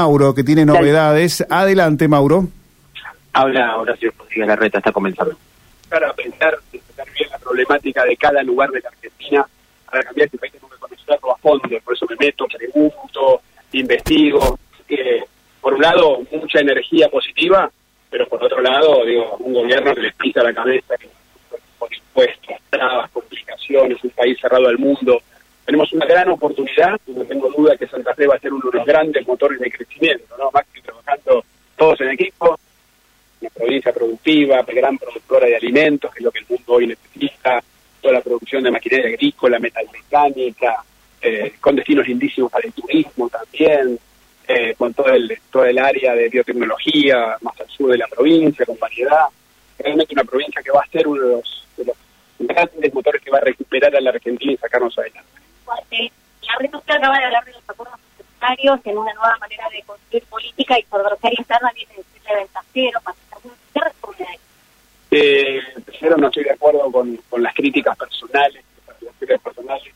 Mauro, que tiene novedades. Adelante, Mauro. Habla Horacio la reta está comenzando. Para pensar, pensar bien la problemática de cada lugar de la Argentina, para cambiar este país tengo que conocerlo a fondo, por eso me meto, pregunto, investigo. Eh, por un lado, mucha energía positiva, pero por otro lado, digo, un gobierno que les pisa la cabeza con impuestos, trabas, complicaciones, un país cerrado al mundo, tenemos una gran oportunidad, no tengo duda que Santa Fe va a ser uno de los grandes motores de crecimiento, ¿no? Más que trabajando todos en equipo, una provincia productiva, gran productora de alimentos, que es lo que el mundo hoy necesita, toda la producción de maquinaria agrícola, metalmecánica, eh, con destinos lindísimos para el turismo también, eh, con todo el, todo el área de biotecnología más al sur de la provincia, con variedad. Realmente una provincia que va a ser uno de los, de los grandes motores que va a recuperar a la Argentina y sacarnos adelante la usted acaba de hablar de los acuerdos necesarios en una nueva manera de construir política y por adversaria interna viene de ventajero, ¿qué responde a Eh, primero no estoy de acuerdo con, las críticas personales, las críticas personales,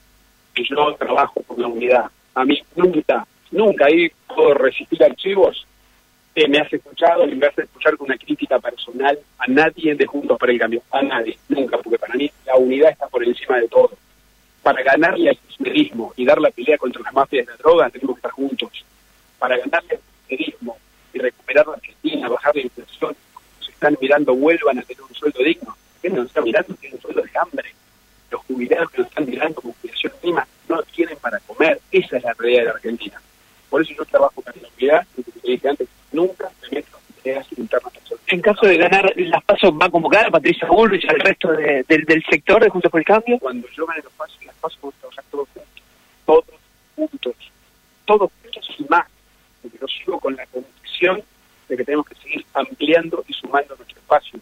yo trabajo por la unidad. A mí nunca, nunca ahí puedo resistir archivos, eh, me has escuchado y me hace escuchar con una crítica personal a nadie de Juntos para el Cambio, a nadie, nunca, porque para mí la unidad está por encima de todo para ganarle al kirchnerismo y dar la pelea contra las mafias de la droga tenemos que estar juntos. Para ganarle al kirchnerismo y recuperar la Argentina, bajar la inflación, se están mirando vuelvan a tener un sueldo digno. ¿Quién nos está mirando? Tienen un sueldo de hambre. Los jubilados que nos están mirando con jubilación mínima no tienen para comer. Esa es la realidad de la Argentina. Por eso yo trabajo con la unidad, como te dije antes, nunca me meto en internas en caso de ganar las pasos, va a convocar a Patricia Bullrich al resto del sector de Juntos por el Cambio? Cuando yo gane los pasos, a trabajar todos juntos, todos juntos, todos juntos y más, porque yo sigo con la convicción de que tenemos que seguir ampliando y sumando nuestro espacio,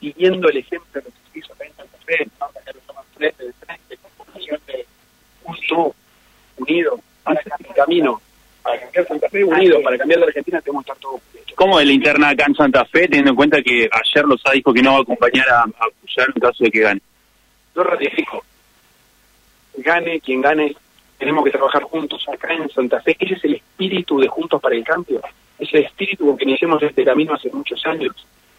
siguiendo el ejemplo de lo que se hizo acá en Santa Fe, vamos a los frente de frente, con de justo, unido, para el camino, para cambiar Santa Fe, unido, para cambiar la Argentina, tenemos que estar todos ¿Cómo es la interna acá en Santa Fe, teniendo en cuenta que ayer los dijo que no va a acompañar a, a en caso de que gane? Yo ratifico. Gane quien gane, tenemos que trabajar juntos acá en Santa Fe. Ese es el espíritu de Juntos para el Cambio. Ese espíritu con que iniciamos este camino hace muchos años.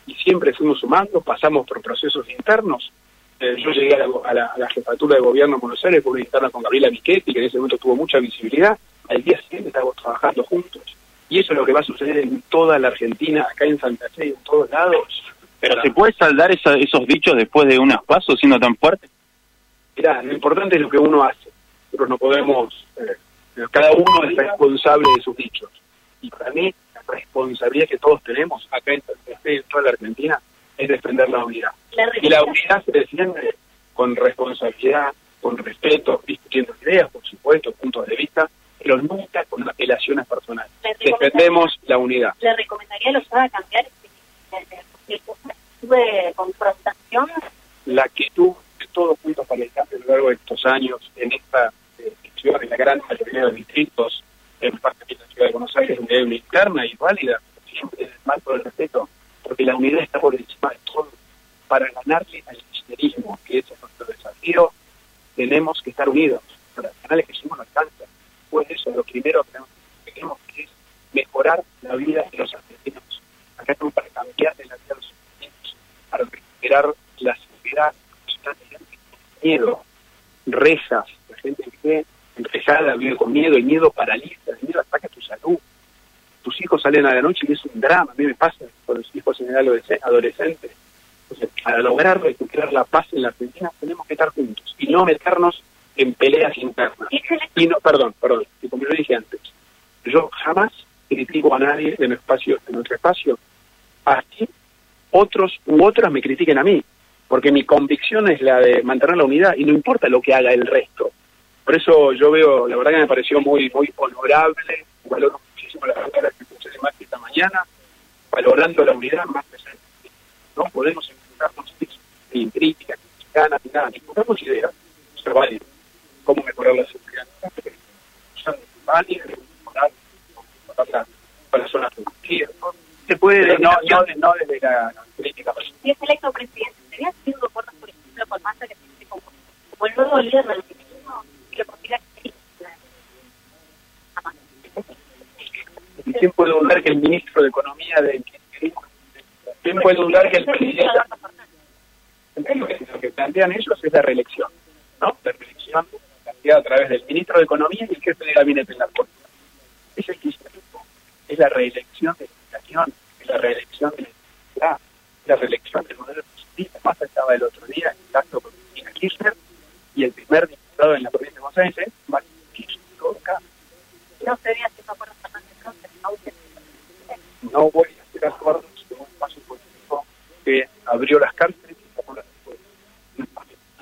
Y siempre fuimos sumando, pasamos por procesos internos. Eh, yo llegué a la, jefatura de gobierno de Buenos Aires por una interna con Gabriela Michetti, que en ese momento tuvo mucha visibilidad. Al día siguiente estábamos trabajando juntos y eso es lo que va a suceder en toda la Argentina, acá en Santa Fe, en todos lados. Pero ¿se puede saldar esos dichos después de unos pasos siendo tan fuerte? Mirá, lo importante es lo que uno hace. Nosotros no podemos... Eh, cada uno es responsable de sus dichos. Y para mí, la responsabilidad que todos tenemos acá en Santa Fe, en toda la Argentina, es defender la unidad. y la unidad se defiende con responsabilidad, con respeto, discutiendo ideas, por supuesto, puntos de vista, pero nunca con apelaciones personales. Defendemos la unidad. ¿Le recomendaría a los cambiar el de confrontación? La actitud de todos juntos para el cambio a lo largo de estos años en esta eh, ciudad, en la gran mayoría de los distritos, en parte de la ciudad de Buenos Aires, donde hay una interna y válida, siempre en el marco del respeto, porque la unidad está por encima de todo. Para ganarle al kirchnerismo, que es nuestro desafío, tenemos que estar unidos. Para ganarle que somos no alcanza de eso, lo primero que tenemos que es mejorar la vida de los argentinos. Acá estamos para cambiar la vida de los argentinos, para recuperar la seguridad, está miedo, rejas, la gente vive enrejada, vive con miedo, el miedo paraliza, el miedo ataca tu salud. Tus hijos salen a la noche y es un drama, a mí me pasa con hijos en edad adolescente. Entonces, para lograr recuperar la paz en la Argentina tenemos que estar juntos y no meternos en peleas internas. Y no, perdón, perdón, y como yo dije antes, yo jamás critico a nadie de nuestro espacio, de nuestro espacio, así otros u otras me critiquen a mí, porque mi convicción es la de mantener la unidad y no importa lo que haga el resto. Por eso yo veo, la verdad que me pareció muy muy honorable, valoro muchísimo la palabras que puse de esta mañana, valorando la unidad más presente. No podemos enfrentarnos sin críticas, sin ganas, ni nada, ni ideas, ser válido cómo mejorar la seguridad. para zonas productivas. Se puede, no, no, no desde la crítica. Si es electo presidente, ¿sería haciendo acuerdos, por ejemplo, con Massa que se como, como el nuevo líder del kirchnerismo que lo considera ¿quién puede dudar que el ministro de Economía de ¿Quién puede dudar que el presidente... Lo que plantean ellos es la reelección, ¿no? La reelección planteada a través del ministro de Economía y el jefe de gabinete en la Corte. Es el es la reelección de la educación, es la reelección de la la reelección del modelo positivo. Más estaba el otro día en el acto con Cristina Kirchner y el primer diputado en la provincia de Buenos Aires, Martín Kirchner, cambia. No sería si no no voy a hacer acuerdos con un espacio político que abrió las cárceles y tapó las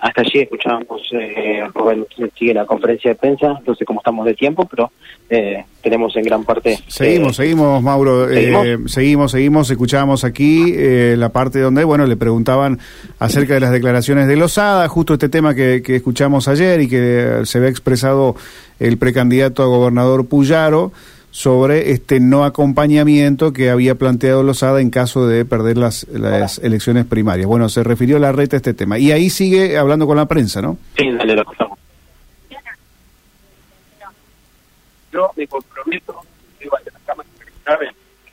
hasta allí escuchábamos, eh, Rubén sigue la conferencia de prensa, no sé cómo estamos de tiempo, pero eh, tenemos en gran parte... Seguimos, eh, seguimos, Mauro, eh, ¿seguimos? seguimos, escuchábamos aquí la parte donde, bueno, le preguntaban acerca de las declaraciones de Lozada, justo este tema que, que escuchamos ayer y que se ve expresado el precandidato a gobernador Puyaro, sobre este no acompañamiento que había planteado Lozada en caso de perder las, las elecciones primarias. Bueno, se refirió la red a este tema. Y ahí sigue hablando con la prensa, ¿no? Sí, dale, lo escuchamos. Yo me comprometo, digo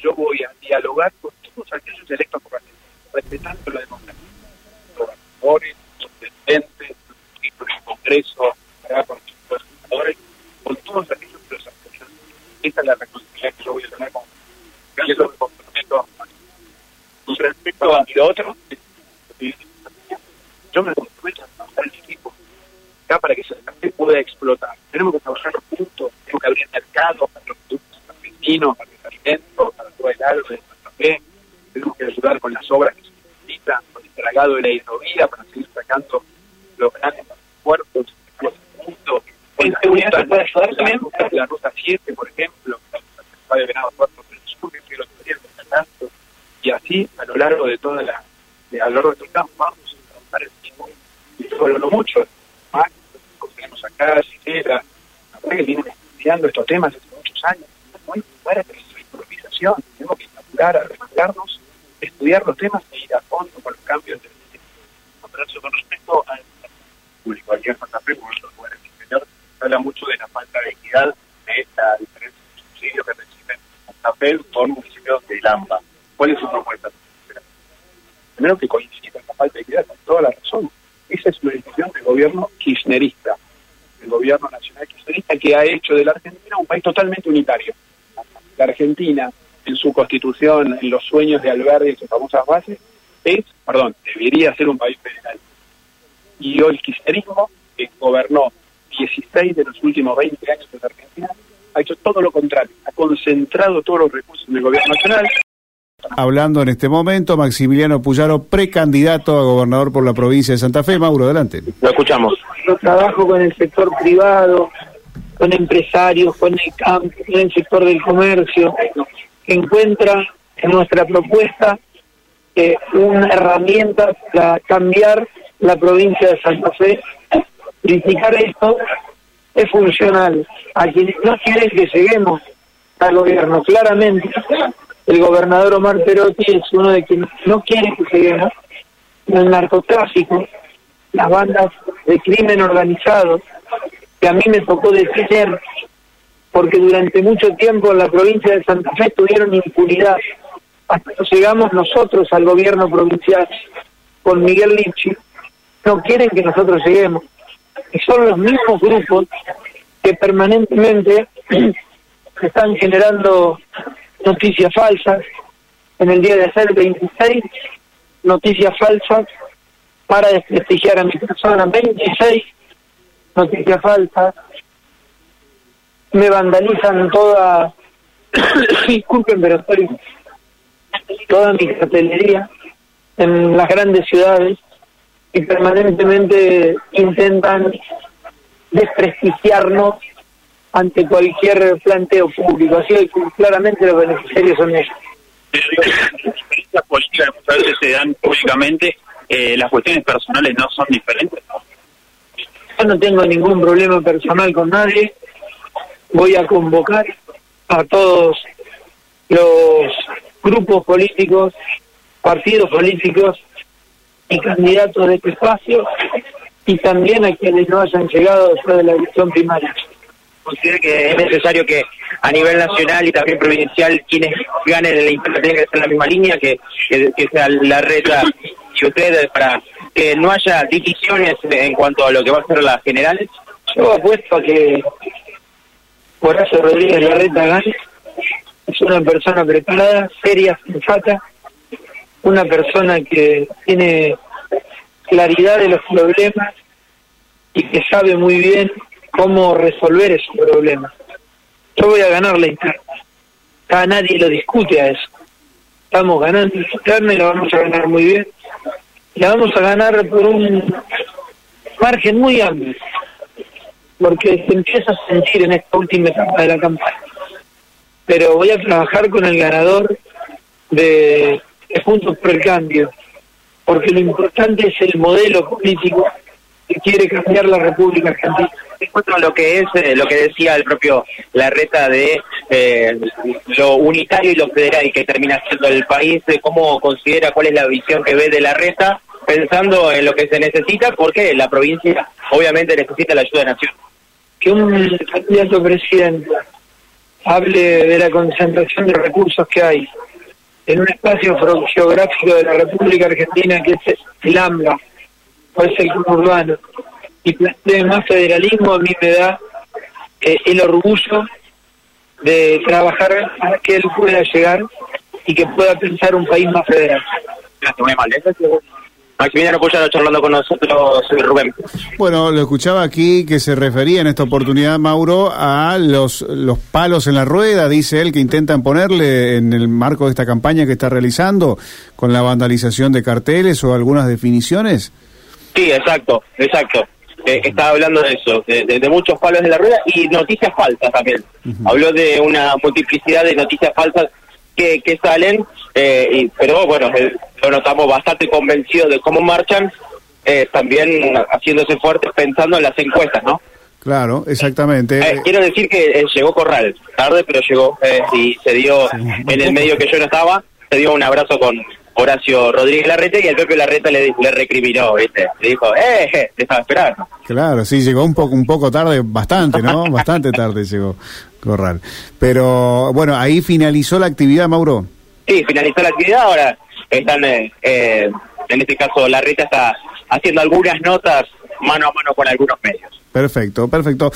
yo voy a dialogar con todos aquellos electos por la respetando la democracia. Gobernadores, los presidentes, los del Congreso, con los senadores, con todos aquellos esta es la responsabilidad que yo voy a tener con y eso me comprometo con respecto a lo otro yo me comprometo a trabajar en equipo acá para que se pueda explotar tenemos que trabajar juntos tenemos que abrir mercados para los para los alimentos para todo el agro de Santa Fe. Tenemos que ayudar con las obras que se necesitan con el dragado de la hidrovía para seguir sacando los grandes puertos juntos en seguridad se puede ayudar también. la ruta 7 por ejemplo de Venado Puerto del Sur que lo que y así a lo largo de toda la de, a lo largo de todo el campo vamos a trabajar el tiempo y solo no mucho. Más tenemos acá Cisera la verdad que vienen estudiando estos temas desde muchos años que es improvisación tenemos que madurar a recordarnos estudiar los temas e ir a fondo con los cambios del pero con respecto al público aquí en Santa Fe por eso habla mucho de la falta de equidad de esta diferencia de subsidios que reciben Santa Fe por municipios de Lampa. ¿Cuál es su propuesta? Primero que coincide con la falta de equidad, con toda la razón. Esa es una decisión del gobierno kirchnerista, el gobierno nacional kirchnerista que ha hecho de la Argentina un país totalmente unitario. La Argentina, en su constitución, en los sueños de Alberti, en sus famosas bases, es, perdón, debería ser un país federal. Y hoy el kirchnerismo, que gobernó 16 de los últimos 20 años de la Argentina, ha hecho todo lo contrario, ha concentrado todos los recursos del gobierno nacional. Hablando en este momento, Maximiliano Puyaro, precandidato a gobernador por la provincia de Santa Fe. Mauro, adelante. Lo escuchamos. Yo trabajo con el sector privado, con empresarios, con el campo, con el sector del comercio, que encuentra en nuestra propuesta eh, una herramienta para cambiar la provincia de Santa Fe criticar esto es funcional a quienes no quieren que lleguemos al gobierno. Claramente, el gobernador Omar Perotti es uno de quienes no quiere que lleguemos. El narcotráfico, las bandas de crimen organizado, que a mí me tocó detener porque durante mucho tiempo en la provincia de Santa Fe tuvieron impunidad. Hasta que llegamos nosotros al gobierno provincial con Miguel Lipchi, no quieren que nosotros lleguemos y son los mismos grupos que permanentemente están generando noticias falsas. En el día de ayer, 26, noticias falsas para desprestigiar a mi persona. 26 noticias falsas. Me vandalizan toda, disculpen, pero estoy toda mi cartelería en las grandes ciudades y permanentemente intentan desprestigiarnos ante cualquier planteo público. Así que claramente los beneficiarios son ellos. Las políticas muchas veces se dan públicamente, eh, las cuestiones personales no son diferentes. Yo no tengo ningún problema personal con nadie. Voy a convocar a todos los grupos políticos, partidos políticos y candidatos de este espacio y también a quienes no hayan llegado después de la elección primaria. considera que es necesario que a nivel nacional y también provincial quienes ganen en la interna tengan que ser la misma línea, que sea la reta y ustedes para que no haya divisiones en cuanto a lo que va a ser las generales? Yo apuesto a que Horacio Rodríguez Larreta gane. Es una persona preparada, seria, sensata, una persona que tiene claridad de los problemas y que sabe muy bien cómo resolver esos problemas. Yo voy a ganar la interna. Nadie lo discute a eso. Estamos ganando la interna y la vamos a ganar muy bien. La vamos a ganar por un margen muy amplio porque se empieza a sentir en esta última etapa de la campaña. Pero voy a trabajar con el ganador de, de Juntos por el Cambio, porque lo importante es el modelo político que quiere cambiar la República Argentina. Encuentro lo que es eh, lo que decía el propio Larreta de eh, lo unitario y lo federal que termina siendo el país, de cómo considera cuál es la visión que ve de Larreta, pensando en lo que se necesita, porque la provincia obviamente necesita la ayuda de Nación que un candidato presidente hable de la concentración de recursos que hay en un espacio geográfico de la República Argentina que es el AMLA, o es el urbano, y plantee más federalismo, a mí me da eh, el orgullo de trabajar para que él pueda llegar y que pueda pensar un país más federal. Maximiliano Puyaro charlando con nosotros, soy Rubén. Bueno, lo escuchaba aquí que se refería en esta oportunidad, Mauro, a los, los palos en la rueda, dice él, que intentan ponerle en el marco de esta campaña que está realizando con la vandalización de carteles o algunas definiciones. Sí, exacto, exacto. Eh, estaba hablando de eso, de, muchos palos en la rueda y noticias falsas también. Habló de una multiplicidad de noticias falsas que, que salen, eh, y, pero bueno, lo notamos bastante convencido de cómo marchan, eh, también haciéndose fuertes pensando en las encuestas, ¿no? Claro, exactamente. Eh, quiero decir que llegó Corral, tarde, pero llegó y se dio en el medio que yo no estaba, se dio un abrazo con Horacio Rodríguez Larreta y el propio Larreta le, le recriminó, ¿viste? Le dijo, ¡eh! Te estaba esperando. Claro, sí, llegó un poco, un poco tarde, bastante, ¿no? bastante tarde llegó Corral. Pero bueno, ahí finalizó la actividad, Mauro. Sí, finalizó la actividad, ahora están, eh, eh, en este caso, Larreta está haciendo algunas notas mano a mano con algunos medios. Perfecto, perfecto.